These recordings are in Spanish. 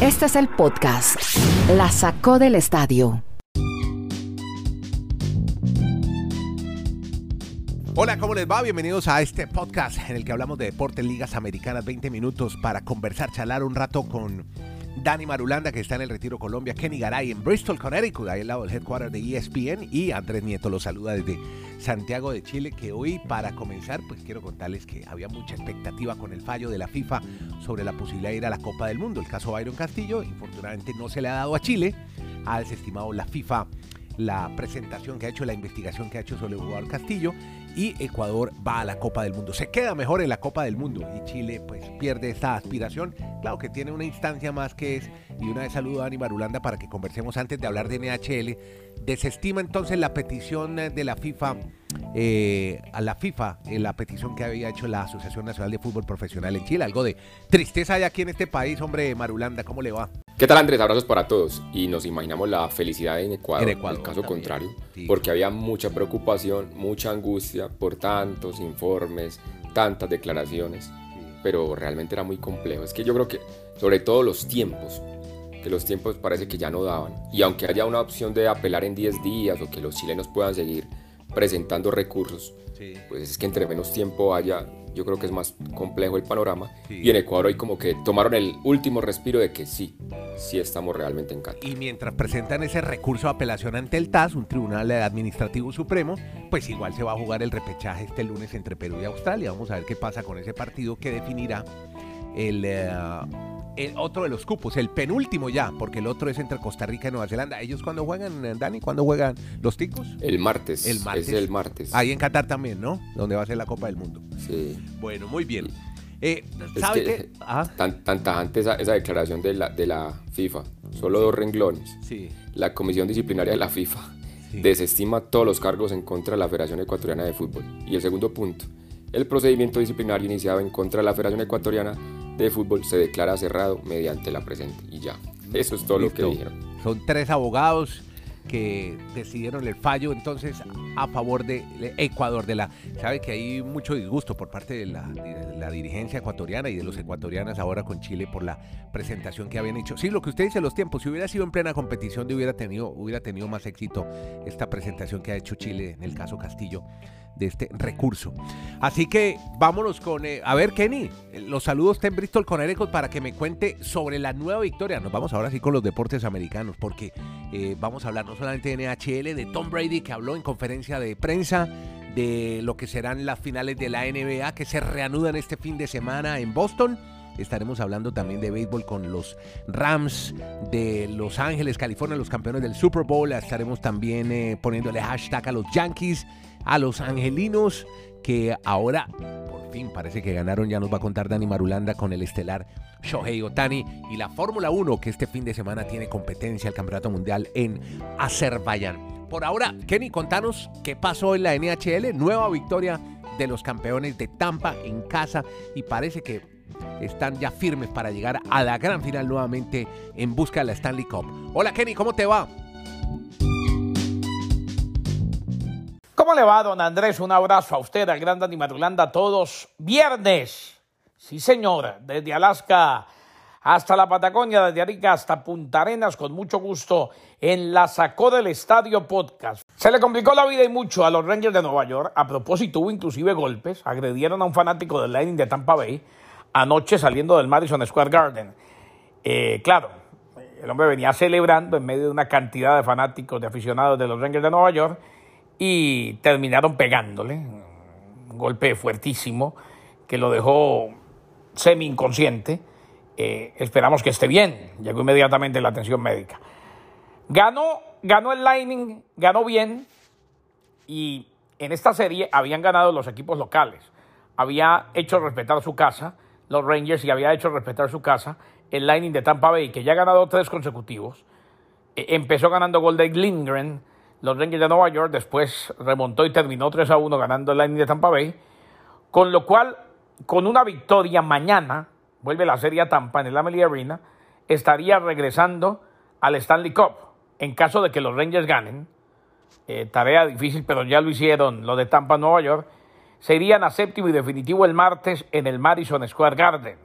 Este es el podcast. La sacó del estadio. Hola, ¿cómo les va? Bienvenidos a este podcast en el que hablamos de deportes, ligas americanas, 20 minutos para conversar, charlar un rato con Dani Marulanda, que está en el Retiro Colombia, Kenny Garay en Bristol, Connecticut, ahí al lado del headquarter de ESPN, y Andrés Nieto los saluda desde Santiago de Chile, que hoy para comenzar, pues quiero contarles que había mucha expectativa con el fallo de la FIFA sobre la posibilidad de ir a la Copa del Mundo. El caso Byron Castillo, infortunadamente no se le ha dado a Chile, ha desestimado la FIFA la presentación que ha hecho, la investigación que ha hecho sobre el jugador Castillo y Ecuador va a la Copa del Mundo. Se queda mejor en la Copa del Mundo y Chile pues pierde esta aspiración. Claro que tiene una instancia más que es y una vez saludo a Dani Marulanda para que conversemos antes de hablar de NHL. Desestima entonces la petición de la FIFA eh, a la FIFA en la petición que había hecho la Asociación Nacional de Fútbol Profesional en Chile. Algo de tristeza hay aquí en este país, hombre Marulanda, ¿cómo le va? ¿Qué tal Andrés? Abrazos para todos. Y nos imaginamos la felicidad en Ecuador, en, el caso contrario, porque había mucha preocupación, mucha angustia por tantos informes, tantas declaraciones, pero realmente era muy complejo. Es que yo creo que, sobre todo los tiempos, que los tiempos parece que ya no daban. Y aunque haya una opción de apelar en 10 días o que los chilenos puedan seguir presentando recursos, pues es que entre menos tiempo haya, yo creo que es más complejo el panorama. Y en Ecuador hoy como que tomaron el último respiro de que sí, sí estamos realmente en. Y mientras presentan ese recurso de apelación ante el TAS, un tribunal administrativo supremo, pues igual se va a jugar el repechaje este lunes entre Perú y Australia. Vamos a ver qué pasa con ese partido que definirá el... Eh, el otro de los cupos, el penúltimo ya, porque el otro es entre Costa Rica y Nueva Zelanda. ¿Ellos cuando juegan, eh, Dani? ¿Cuándo juegan los ticos? El martes. El martes. Es el martes. Ahí en Qatar también, ¿no? Donde va a ser la Copa del Mundo. Sí. Bueno, muy bien. Eh, ¿Sabe qué? Tan, tan, tajante esa, declaración de la, de la FIFA. Solo dos renglones. Sí. La Comisión Disciplinaria de la FIFA desestima todos los cargos en contra de la Federación Ecuatoriana de Fútbol. Y el segundo punto. El procedimiento disciplinario iniciado en contra de la Federación Ecuatoriana de fútbol se declara cerrado mediante la presente. Y ya, eso es todo lo que dijeron. Son tres abogados que decidieron el fallo entonces a favor de Ecuador. De la, sabe que hay mucho disgusto por parte de la, la, dirigencia ecuatoriana y de los ecuatorianos ahora con Chile por la presentación que habían hecho. Sí, lo que usted dice, los tiempos, si hubiera sido en plena competición, de hubiera tenido, hubiera tenido más éxito esta presentación que ha hecho Chile en el caso Castillo de este recurso. Así que vámonos con, eh, a ver Kenny, los saludos está en Bristol con Erecos para que me cuente sobre la nueva victoria. Nos vamos ahora sí con los deportes americanos porque eh, vamos a hablar no solamente de NHL, de Tom Brady que habló en conferencia de prensa, de lo que serán las finales de la NBA que se reanudan este fin de semana en Boston. Estaremos hablando también de béisbol con los Rams de Los Ángeles, California, los campeones del Super Bowl. Estaremos también eh, poniéndole hashtag a los Yankees a los angelinos que ahora por fin parece que ganaron, ya nos va a contar Dani Marulanda con el estelar Shohei Otani y la Fórmula 1 que este fin de semana tiene competencia el Campeonato Mundial en Azerbaiyán. Por ahora, Kenny, contanos qué pasó en la NHL, nueva victoria de los campeones de Tampa en casa y parece que están ya firmes para llegar a la gran final nuevamente en busca de la Stanley Cup. Hola Kenny, ¿cómo te va? ¿Cómo le va, don Andrés? Un abrazo a usted, al Gran Dani a todos. Viernes, sí señor, desde Alaska hasta la Patagonia, desde Arica hasta Punta Arenas, con mucho gusto, en la Sacó del Estadio Podcast. Se le complicó la vida y mucho a los Rangers de Nueva York. A propósito, hubo inclusive golpes. Agredieron a un fanático del Lightning de Tampa Bay anoche saliendo del Madison Square Garden. Eh, claro, el hombre venía celebrando en medio de una cantidad de fanáticos, de aficionados de los Rangers de Nueva York y terminaron pegándole. Un golpe fuertísimo que lo dejó semi inconsciente. Eh, esperamos que esté bien. Llegó inmediatamente la atención médica. Ganó, ganó el Lightning, ganó bien y en esta serie habían ganado los equipos locales. Había hecho respetar su casa, los Rangers, y había hecho respetar su casa el Lightning de Tampa Bay, que ya ha ganado tres consecutivos. Eh, empezó ganando Golden Lindgren, los Rangers de Nueva York, después remontó y terminó 3 a 1 ganando el Lightning de Tampa Bay, con lo cual, con una victoria mañana, vuelve la serie a Tampa en el Amelie Arena, estaría regresando al Stanley Cup. En caso de que los Rangers ganen, eh, tarea difícil, pero ya lo hicieron los de Tampa, Nueva York, se irían a séptimo y definitivo el martes en el Madison Square Garden.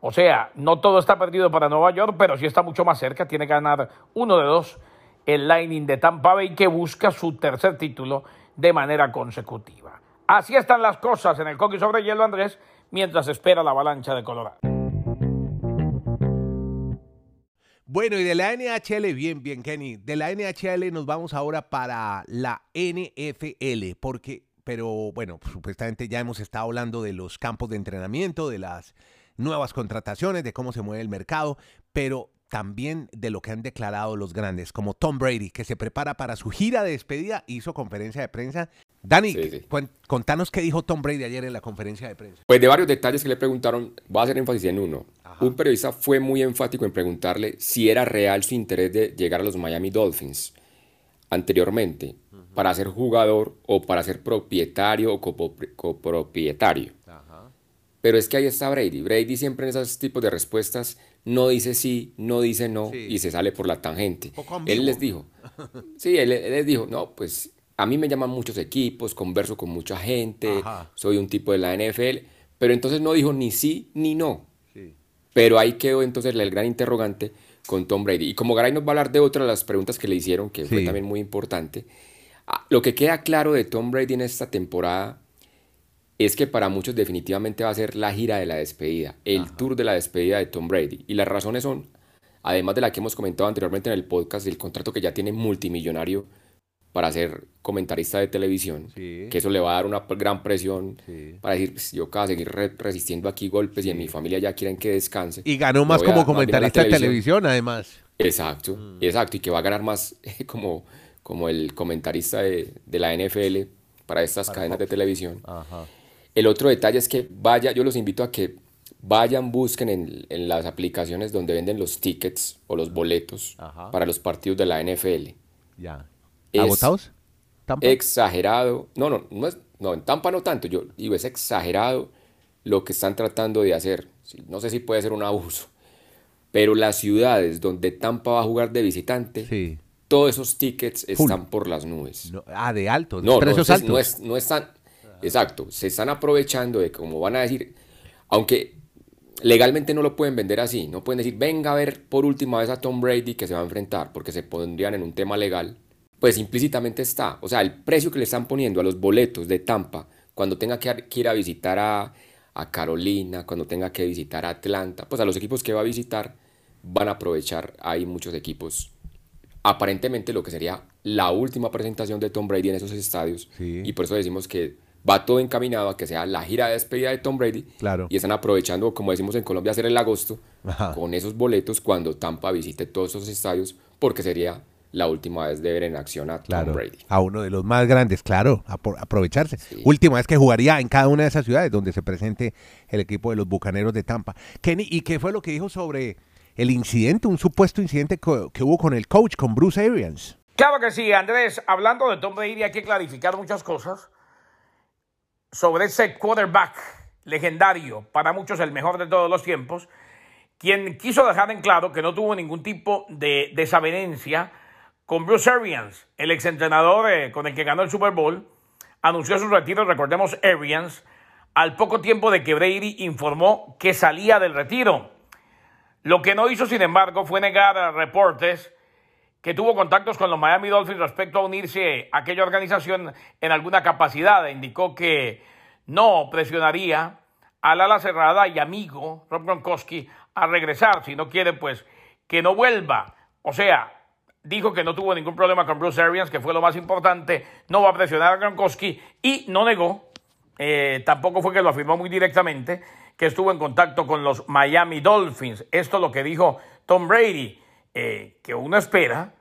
O sea, no todo está perdido para Nueva York, pero sí está mucho más cerca. Tiene que ganar uno de dos el Lightning de Tampa Bay que busca su tercer título de manera consecutiva. Así están las cosas en el coque sobre hielo, Andrés, mientras espera la avalancha de Colorado. Bueno, y de la NHL, bien, bien, Kenny. De la NHL nos vamos ahora para la NFL, porque, pero bueno, supuestamente ya hemos estado hablando de los campos de entrenamiento, de las nuevas contrataciones, de cómo se mueve el mercado, pero también de lo que han declarado los grandes, como Tom Brady, que se prepara para su gira de despedida, hizo conferencia de prensa. Dani, contanos qué dijo Tom Brady ayer en la conferencia de prensa. Pues de varios detalles que le preguntaron, voy a hacer énfasis en uno. Un periodista fue muy enfático en preguntarle si era real su interés de llegar a los Miami Dolphins anteriormente, para ser jugador o para ser propietario o copropietario. Pero es que ahí está Brady. Brady siempre en esos tipos de respuestas no dice sí, no dice no y se sale por la tangente. Él les dijo, sí, él, les dijo, no, pues a mí me llaman muchos equipos, converso con mucha gente, soy un tipo de la NFL, pero entonces no dijo ni sí ni no. Pero ahí quedó entonces el gran interrogante con Tom Brady. Y como Garay nos va a hablar de otra de las preguntas que le hicieron, que fue también muy importante, ah, lo que queda claro de Tom Brady en esta temporada es que para muchos definitivamente va a ser la gira de la despedida, el tour de la despedida de Tom Brady. Y las razones son, además de la que hemos comentado anteriormente en el podcast, el contrato que ya tiene multimillonario para ser comentarista de televisión, que eso le va a dar una gran presión para decir, pues, yo de seguir resistiendo aquí golpes y en mi familia ya quieren que descanse. Y ganó más como comentarista de televisión, además. Exacto, mm. exacto, y que va a ganar más como, como el comentarista de, la NFL para estas cadenas de televisión. Ajá. El otro detalle es que vaya, yo los invito a que vayan, busquen en, las aplicaciones donde venden los tickets o los boletos para los partidos de la NFL. Ya. ¿Agotados? Exagerado. No, no, no, es, no, en Tampa no tanto. Yo digo, es exagerado lo que están tratando de hacer. No sé si puede ser un abuso. Pero las ciudades donde Tampa va a jugar de visitante, todos esos tickets están por las nubes. ah, de alto, no, precios altos. No, es, no están, Exacto, se están aprovechando de como van a decir, aunque legalmente no lo pueden vender así, no pueden decir, venga a ver por última vez a Tom Brady que se va a enfrentar, porque se pondrían en un tema legal, pues implícitamente está, o sea, el precio que le están poniendo a los boletos de Tampa cuando tenga que ir a visitar a, a Carolina, cuando tenga que visitar a Atlanta, pues a los equipos que va a visitar van a aprovechar, hay muchos equipos. Aparentemente lo que sería la última presentación de Tom Brady en esos estadios. Y por eso decimos que va todo encaminado a que sea la gira de despedida de Tom Brady. Claro. Y están aprovechando, como decimos en Colombia, hacer el agosto con esos boletos cuando Tampa visite todos esos estadios, porque sería la última vez de ver en acción a Tom Brady. A uno de los más grandes, claro, aprovecharse. Última vez que jugaría en cada una de esas ciudades donde se presente el equipo de los Bucaneros de Tampa. Kenny, ¿y qué fue lo que dijo sobre el incidente, un supuesto incidente que, hubo con el coach, con Bruce Arians? Claro que sí, Andrés. Hablando de Tom Brady hay que clarificar muchas cosas sobre ese quarterback legendario, para muchos el mejor de todos los tiempos, quien quiso dejar en claro que no tuvo ningún tipo de desavenencia con Bruce Arians, el exentrenador eh, con el que ganó el Super Bowl, anunció su retiro, recordemos Arians, al poco tiempo de que Brady informó que salía del retiro. Lo que no hizo, sin embargo, fue negar a reportes que tuvo contactos con los Miami Dolphins respecto a unirse a aquella organización en alguna capacidad. Indicó que no presionaría al ala cerrada y amigo Rob Gronkowski a regresar. Si no quiere, pues que no vuelva. O sea, dijo que no tuvo ningún problema con Bruce Arians, que fue lo más importante. No va a presionar a Gronkowski y no negó, eh, tampoco fue que lo afirmó muy directamente, que estuvo en contacto con los Miami Dolphins. Esto es lo que dijo Tom Brady, eh, que uno espera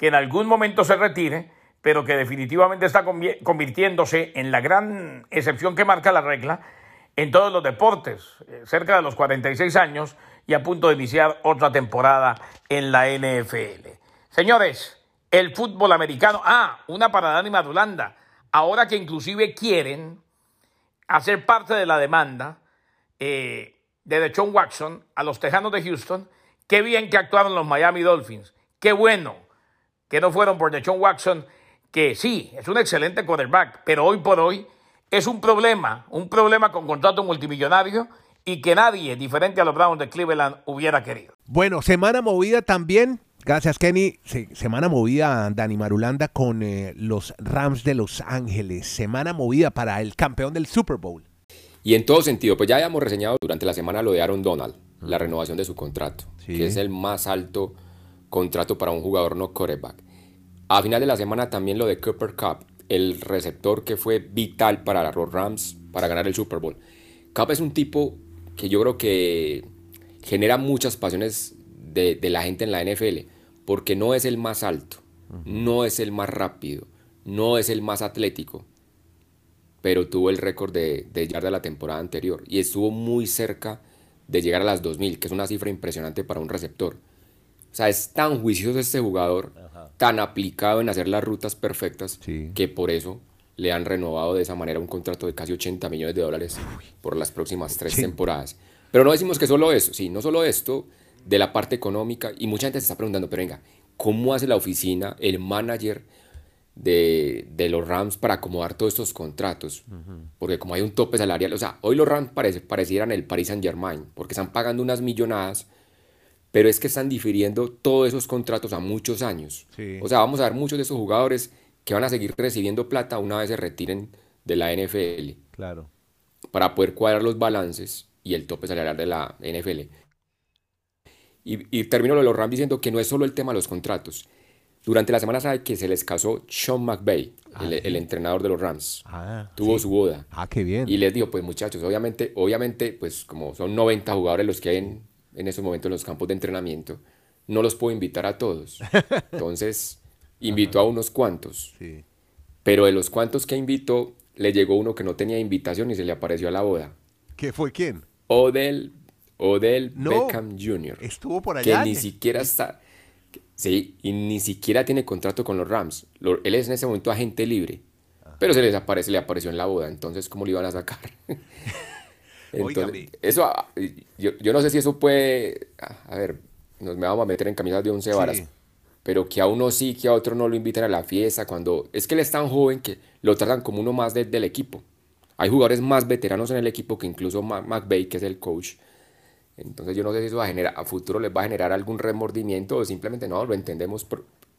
que en algún momento se retire, pero que definitivamente está convirtiéndose en la gran excepción que marca la regla en todos los deportes, eh, cerca de los 46 años y a punto de iniciar otra temporada en la NFL. Señores, el fútbol americano, ah, una para Dani Madulanda, ahora que inclusive quieren hacer parte de la demanda eh, de Deshaun Watson a los Tejanos de Houston, qué bien que actuaron los Miami Dolphins, qué bueno que no fueron por Deshaun Watson, que sí, es un excelente quarterback, pero hoy por hoy es un problema, un problema con contrato multimillonario y que nadie, diferente a los Browns de Cleveland, hubiera querido. Bueno, semana movida también. Gracias, Kenny. semana movida, Dani Marulanda, con eh, los Rams de Los Ángeles. Semana movida para el campeón del Super Bowl. Y en todo sentido, pues ya habíamos reseñado durante la semana lo de Aaron Donald, la renovación de su contrato, que es el más alto contrato para un jugador no quarterback. A final de la semana también lo de Cooper Cup, el receptor que fue vital para los Rams para ganar el Super Bowl. Cup es un tipo que yo creo que genera muchas pasiones de, la gente en la NFL, porque no es el más alto, no es el más rápido, no es el más atlético, pero tuvo el récord de, de de la temporada anterior y estuvo muy cerca de llegar a las 2000, que es una cifra impresionante para un receptor. O sea, es tan juicioso este jugador, tan aplicado en hacer las rutas perfectas, que por eso le han renovado de esa manera un contrato de casi 80 millones de dólares por las próximas tres temporadas. Pero no decimos que solo eso, sí, no solo esto, de la parte económica, y mucha gente se está preguntando, pero venga, ¿cómo hace la oficina, el manager de, de los Rams para acomodar todos estos contratos? Porque como hay un tope salarial, o sea, hoy los Rams parece, parecieran el Paris Saint Germain, porque están pagando unas millonadas, pero es que están difiriendo todos esos contratos a muchos años. O sea, vamos a ver muchos de esos jugadores que van a seguir recibiendo plata una vez se retiren de la NFL. Claro. Para poder cuadrar los balances y el tope salarial de la NFL. Y, termino lo de los Rams diciendo que no es solo el tema de los contratos. Durante la semana sabe que se les casó Sean McVay, ah, el, entrenador de los Rams. Ah, Tuvo su boda. Ah, qué bien. Y les dijo, pues muchachos, obviamente, obviamente, pues como son 90 jugadores los que hay en, en esos momentos en los campos de entrenamiento, no los puedo invitar a todos. Entonces, invitó a unos cuantos. Sí. Pero de los cuantos que invitó, le llegó uno que no tenía invitación y se le apareció a la boda. ¿Qué fue quién? Odell, Odell Beckham Jr. Estuvo por allá. Que ni siquiera está. Sí, y ni siquiera tiene contrato con los Rams. él es en ese momento agente libre. Pero se les aparece, le apareció en la boda. Entonces, ¿cómo lo iban a sacar? entonces, eso, ah, yo, yo, no sé si eso puede. A ver, nos me vamos a meter en camisas de once varas. Pero que a uno sí, que a otro no lo invitan a la fiesta. Cuando es que él es tan joven que lo tratan como uno más del equipo. Hay jugadores más veteranos en el equipo que incluso McVeigh, que es el coach. Entonces yo no sé si eso va a, generar, a futuro les va a generar algún remordimiento o simplemente no, lo entendemos,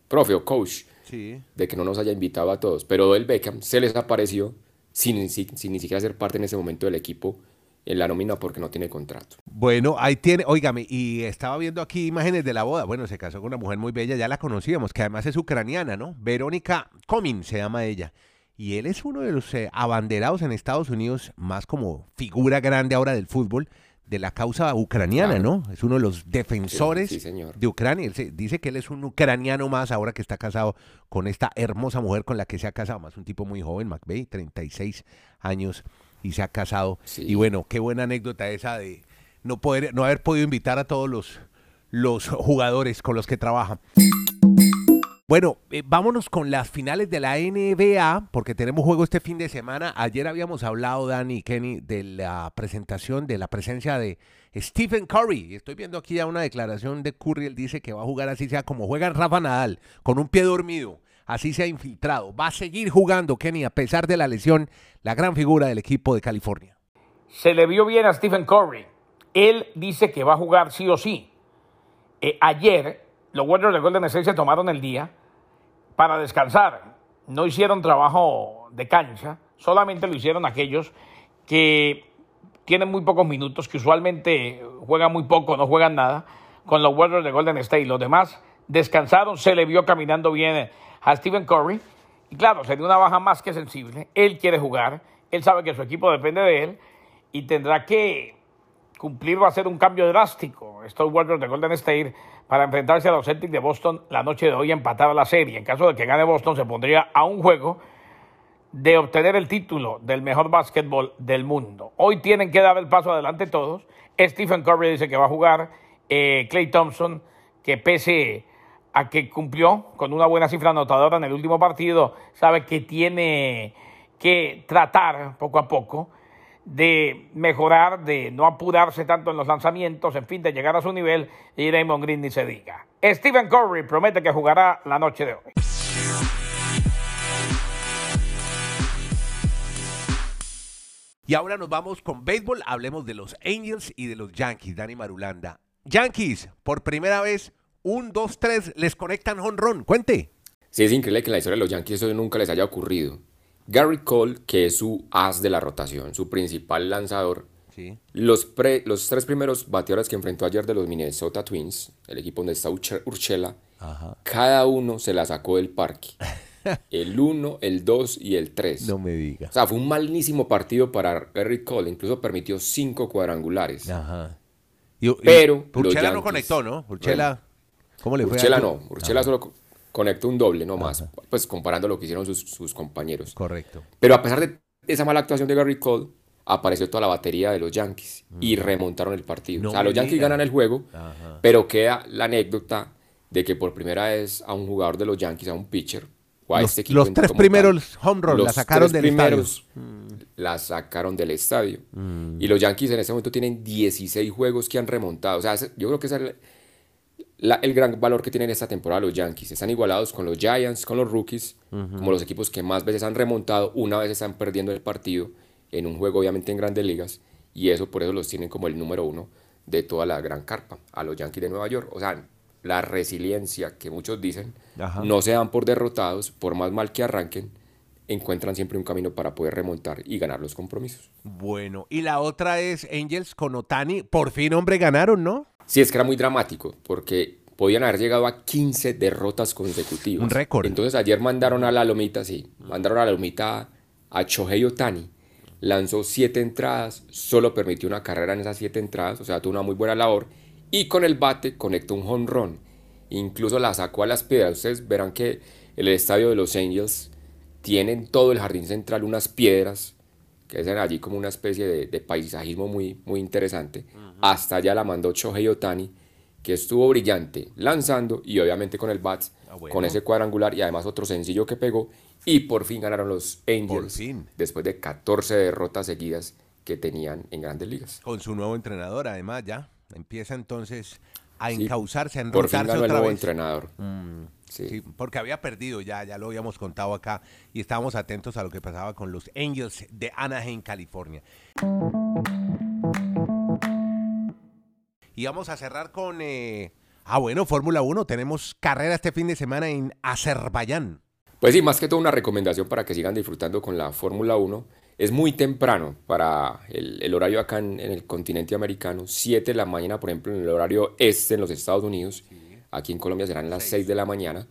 profe o coach, de que no nos haya invitado a todos. Pero el Beckham se les apareció sin, sin, sin, ni siquiera ser parte en ese momento del equipo en la nómina porque no tiene contrato. Bueno, ahí tiene, óigame, y estaba viendo aquí imágenes de la boda. Bueno, se casó con una mujer muy bella, ya la conocíamos, que además es ucraniana, ¿no? Verónica Comin se llama ella. Y él es uno de los eh, abanderados en Estados Unidos, más como figura grande ahora del fútbol, de la causa ucraniana, ¿no? Es uno de los defensores de Ucrania. Él dice que él es un ucraniano más ahora que está casado con esta hermosa mujer con la que se ha casado, más un tipo muy joven, McVeigh, 36 años, y se ha casado. Y bueno, qué buena anécdota esa de no poder, no haber podido invitar a todos los, los jugadores con los que trabaja. Bueno, eh, vámonos con las finales de la NBA, porque tenemos juego este fin de semana. Ayer habíamos hablado, Dani y Kenny, de la presentación, de la presencia de Stephen Curry. Estoy viendo aquí ya una declaración de Curry. Él dice que va a jugar así sea como juega Rafa Nadal, con un pie dormido. Así se ha infiltrado. Va a seguir jugando, Kenny, a pesar de la lesión, la gran figura del equipo de California. Se le vio bien a Stephen Curry. Él dice que va a jugar sí o sí. Eh, ayer, los Warriors de Golden State se tomaron el día para descansar. No hicieron trabajo de cancha, solamente lo hicieron aquellos que tienen muy pocos minutos, que usualmente juegan muy poco, no juegan nada, con los Warriors de Golden State. Los demás descansaron, se le vio caminando bien a Stephen Curry. Y claro, sería una baja más que sensible. Él quiere jugar, él sabe que su equipo depende de él y tendrá que cumplir, va a un cambio drástico. Estos Warriors de Golden State para enfrentarse a los Celtics de Boston la noche de hoy y empatar la serie. En caso de que gane Boston, se pondría a un juego de obtener el título del mejor básquetbol del mundo. Hoy tienen que dar el paso adelante todos. Stephen Curry dice que va a jugar. Clay eh, Thompson, que pese a que cumplió con una buena cifra anotadora en el último partido, sabe que tiene que tratar poco a poco de mejorar, de no apurarse tanto en los lanzamientos, en fin, de llegar a su nivel y Raymond Green ni se diga. Stephen Curry promete que jugará la noche de hoy. Y ahora nos vamos con béisbol. Hablemos de los Angels y de los Yankees, Dani Marulanda. Yankees, por primera vez, un, dos, tres, les conectan honrón. Cuente. Sí, es increíble que en la historia de los Yankees eso nunca les haya ocurrido. Gary Cole, que es su as de la rotación, su principal lanzador, los, los tres primeros bateadores que enfrentó ayer de los Minnesota Twins, el equipo donde está Urchela, cada uno se la sacó del parque. el 1, el 2 y el 3. No me digas. O sea, fue un malísimo partido para Gary Cole. Incluso permitió cinco cuadrangulares. Ajá. Pero. Urchela no conectó, ¿no? Urchela. ¿Cómo le fue? Urchela no. Urchela solo conectó un doble, no más. Pues comparando lo que hicieron sus, sus compañeros. Correcto. Pero a pesar de esa mala actuación de Gary Cole, apareció toda la batería de los Yankees y mm. remontaron el partido. o sea, los Yankees ganan el juego, pero queda la anécdota de que por primera vez a un jugador de los Yankees, a un pitcher, o a los, este equipo los tres primeros home runs la sacaron del estadio. Mm. La sacaron del estadio. Mm. Y los Yankees en ese momento tienen 16 juegos que han remontado. O sea, yo creo que ese es el, gran valor que tienen esta temporada los Yankees. Están igualados con los Giants, con los rookies, como los equipos que más veces han remontado, una vez están perdiendo el partido en un juego obviamente en grandes ligas y eso por eso los tienen como el número uno de toda la gran carpa a los Yankees de Nueva York. O sea, la resiliencia que muchos dicen, no se dan por derrotados, por más mal que arranquen, encuentran siempre un camino para poder remontar y ganar los compromisos. Bueno, y la otra es Angels con Otani, por fin hombre ganaron, ¿no? Sí, es que era muy dramático, porque podían haber llegado a 15 derrotas consecutivas. Un récord. Entonces ayer mandaron a la lomita, sí, mandaron a la lomita a Chohei Otani lanzó siete entradas, solo permitió una carrera en esas siete entradas, o sea, tuvo una muy buena labor, y con el bate conectó un jonrón, incluso la sacó a las piedras, ustedes verán que el estadio de los Angels tiene en todo el jardín central unas piedras, que es allí como una especie de, paisajismo muy, muy interesante, hasta allá la mandó Shohei Otani, que estuvo brillante lanzando y obviamente con el bat, ah, con ese cuadrangular y además otro sencillo que pegó y por fin ganaron los Angels después de 14 derrotas seguidas que tenían en grandes ligas. Con su nuevo entrenador, además, ya empieza entonces a encauzarse, a Por fin ganó el nuevo entrenador. Mm, sí. porque había perdido ya, ya lo habíamos contado acá y estábamos atentos a lo que pasaba con los Angels de Anaheim, California. Y vamos a cerrar con... Eh, ah, bueno, Fórmula 1. Tenemos carrera este fin de semana en Azerbaiyán. Pues sí, más que todo una recomendación para que sigan disfrutando con la Fórmula 1. Es muy temprano para el, horario acá en, el continente americano, 7 de la mañana, por ejemplo, en el horario este en los Estados Unidos. Aquí en Colombia serán las 6 de la mañana.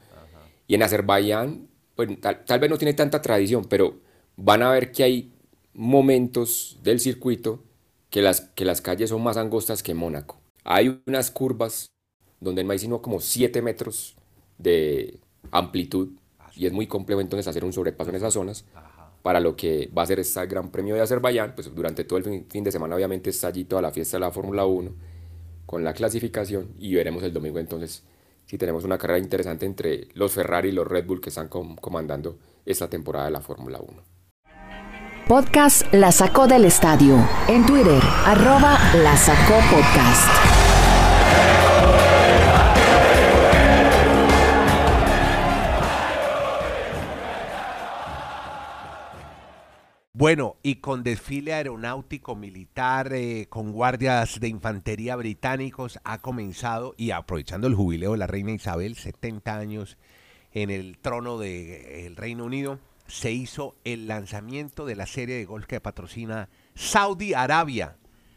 Y en Azerbaiyán, pues tal, vez no tiene tanta tradición, pero van a ver que hay momentos del circuito que las, que las calles son más angostas que Mónaco. Hay unas curvas donde no hay sino como 7 metros de amplitud y es muy complejo entonces hacer un sobrepaso en esas zonas para lo que va a ser este Gran Premio de Azerbaiyán, pues durante todo el fin, de semana obviamente está allí toda la fiesta de la Fórmula 1 con la clasificación y veremos el domingo entonces si tenemos una carrera interesante entre los Ferrari y los Red Bull que están comandando esta temporada de la Fórmula 1. Podcast La Sacó del Estadio. En Twitter, arroba La Sacó Podcast. Bueno, y con desfile aeronáutico militar, eh, con guardias de infantería británicos, ha comenzado, y aprovechando el jubileo de la reina Isabel, 70 años en el trono del Reino Unido, se hizo el lanzamiento de la serie de golf que patrocina Saudi Arabia.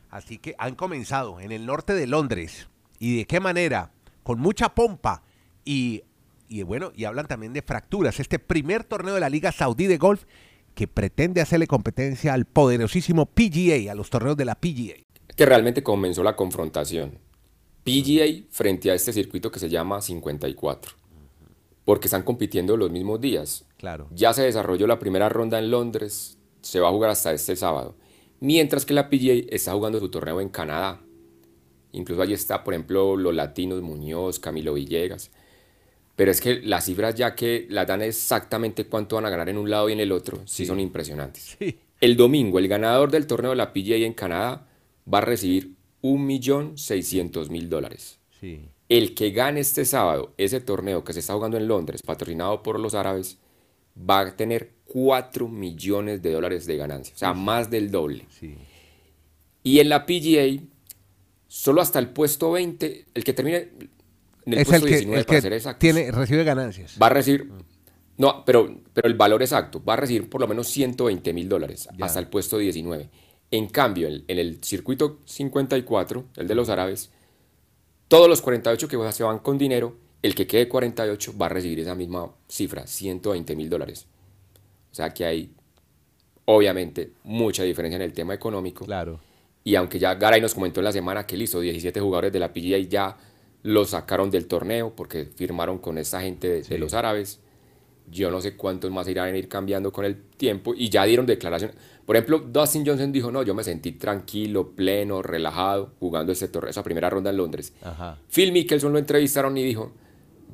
Así que han comenzado en el norte de Londres. ¿Y de qué manera? Con mucha pompa y, y bueno, y hablan también de fracturas. Este primer torneo de la Liga Saudí de Golf que pretende hacerle competencia al poderosísimo PGA, a los torneos de la PGA. Que realmente comenzó la confrontación. PGA frente a este circuito que se llama 54. Porque están compitiendo los mismos días. Claro. Ya se desarrolló la primera ronda en Londres, se va a jugar hasta este sábado. Mientras que la PGA está jugando su torneo en Canadá. Incluso allí está, por ejemplo, los latinos Muñoz, Camilo Villegas. Pero es que las cifras ya que las dan exactamente cuánto van a ganar en un lado y en el otro, sí, son impresionantes. El domingo, el ganador del torneo de la PGA en Canadá va a recibir 1.600.000 dólares. El que gane este sábado ese torneo que se está jugando en Londres, patrocinado por los árabes, va a tener 4 millones de dólares de ganancia, o sea, más del doble. Y en la PGA, solo hasta el puesto 20, el que termine en el puesto 19 para ser exactos, tiene, recibe ganancias. Va a recibir, no, pero, pero el valor exacto, va a recibir por lo menos 120 mil dólares hasta el puesto 19. En cambio, en, el circuito 54, el de los árabes, todos los 48 que se van con dinero, el que quede 48 va a recibir esa misma cifra, 120 mil dólares. O sea que hay, obviamente, mucha diferencia en el tema económico. Claro. Y aunque ya Garay nos comentó en la semana que listo, 17 jugadores de la PGA ya lo sacaron del torneo porque firmaron con esta gente de los árabes. Yo no sé cuántos más irán a ir cambiando con el tiempo y ya dieron declaraciones. Por ejemplo, Dustin Johnson dijo, no, yo me sentí tranquilo, pleno, relajado jugando ese torneo, esa primera ronda en Londres. Phil Mickelson lo entrevistaron y dijo,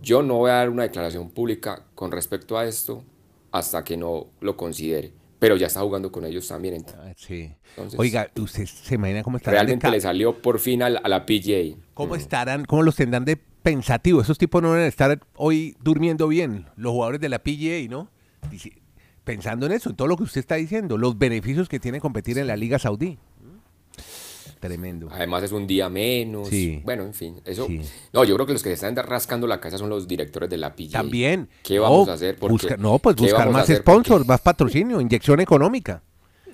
yo no voy a dar una declaración pública con respecto a esto hasta que no lo considere. Pero ya está jugando con ellos también. Ah, sí. Oiga, ¿usted se imagina cómo estarán? Realmente le salió por fin a la, PGA. ¿Cómo estarán, cómo los tendrán de pensativo. Esos tipos no van a estar hoy durmiendo bien, los jugadores de la PGA, ¿no? Pensando en eso, en todo lo que usted está diciendo, los beneficios que tiene competir en la Liga Saudí. Tremendo. Además es un día menos. Bueno, en fin, eso. No, yo creo que los que se están rascando la casa son los directores de la PGA. También. ¿Qué vamos a hacer? no, pues buscar más sponsors, más patrocinio, inyección económica.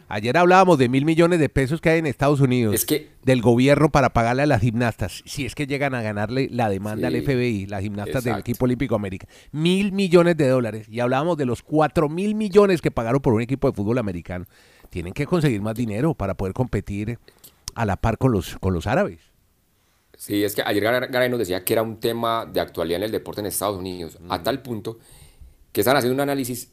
Ayer hablábamos de mil millones de pesos que hay en Estados Unidos del gobierno para pagarle a las gimnastas, si es que llegan a ganarle la demanda al FBI, las gimnastas del equipo olímpico América. Mil millones de dólares. Y hablábamos de los cuatro mil millones que pagaron por un equipo de fútbol americano. Tienen que conseguir más dinero para poder competir a la par con los, con los árabes. Sí, es que ayer Garay nos decía que era un tema de actualidad en el deporte en Estados Unidos, a tal punto que están haciendo un análisis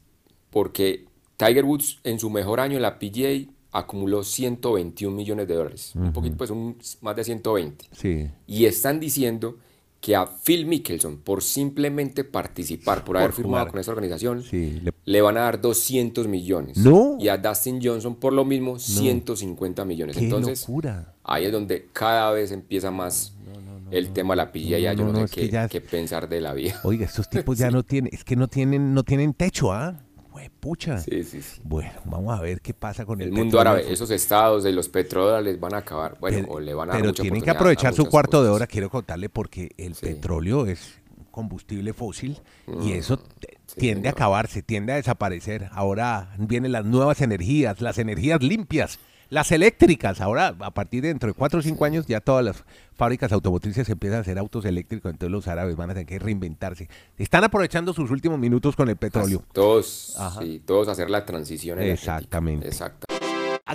porque Tiger Woods en su mejor año en la PGA acumuló 121 millones de dólares, un poquito, pues un, más de 120. Sí. Y están diciendo que a Phil Mickelson, por simplemente participar, por, haber firmado con esa organización, le... van a dar 200 millones. No. Y a Dustin Johnson, por lo mismo, 150 millones. Entonces, locura. ahí es donde cada vez empieza más el tema de la PGA. Ya yo no, sé qué, pensar de la vida. Oiga, estos tipos ya no tienen, es que no tienen, no tienen techo, ¿ah? Pucha. Sí, sí, sí. Bueno, vamos a ver qué pasa con el, el mundo árabe. Esos estados de los petrodólares van a acabar. Bueno, o le van a Pero tienen que aprovechar su cuarto de hora, quiero contarle, porque el petróleo es combustible fósil y mm, eso tiende a acabarse, tiende a desaparecer. Ahora vienen las nuevas energías, las energías limpias las eléctricas, ahora a partir de dentro de cuatro o cinco años ya todas las fábricas automotrices empiezan a hacer autos eléctricos, entonces los árabes van a tener que reinventarse. Están aprovechando sus últimos minutos con el petróleo. Todos, sí, todos hacer la transición Exactamente. Exacto.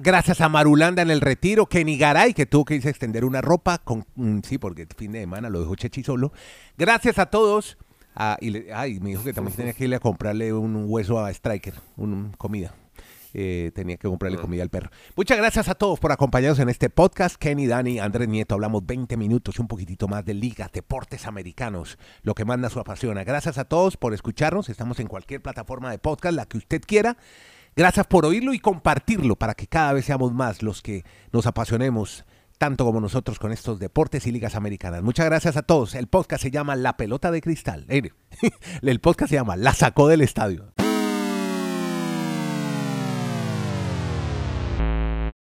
Gracias a Marulanda en el retiro, Kenny Garay, que tuvo que irse a extender una ropa, con, mm, sí, porque el fin de semana lo dejó Chechi solo. Gracias a todos. Ah, y ay, me dijo que también tenía que irle a comprarle un hueso a Striker, un, comida. Eh, tenía que comprarle comida al perro. Muchas gracias a todos por acompañarnos en este podcast. Kenny, Dani, Andrés Nieto, hablamos 20 minutos y un poquitito más de ligas, deportes americanos, lo que manda su apasiona. Gracias a todos por escucharnos. Estamos en cualquier plataforma de podcast, la que usted quiera. Gracias por oírlo y compartirlo para que cada vez seamos más los que nos apasionemos tanto como nosotros con estos deportes y ligas americanas. Muchas gracias a todos. El podcast se llama La Pelota de Cristal. El podcast se llama La Sacó del Estadio.